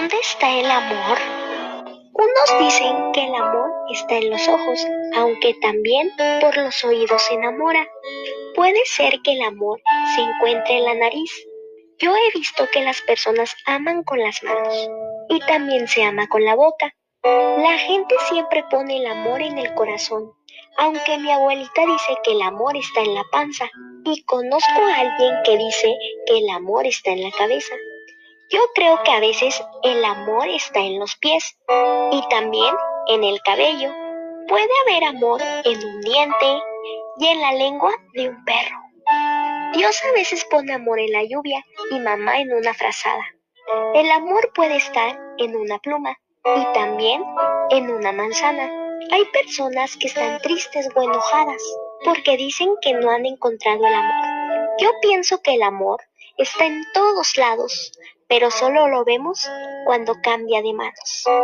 ¿Dónde está el amor? Unos dicen que el amor está en los ojos, aunque también por los oídos se enamora. Puede ser que el amor se encuentre en la nariz. Yo he visto que las personas aman con las manos y también se ama con la boca. La gente siempre pone el amor en el corazón, aunque mi abuelita dice que el amor está en la panza y conozco a alguien que dice que el amor está en la cabeza. Yo creo que a veces el amor está en los pies y también en el cabello. Puede haber amor en un diente y en la lengua de un perro. Dios a veces pone amor en la lluvia y mamá en una frazada. El amor puede estar en una pluma y también en una manzana. Hay personas que están tristes o enojadas porque dicen que no han encontrado el amor. Yo pienso que el amor está en todos lados, pero solo lo vemos cuando cambia de manos.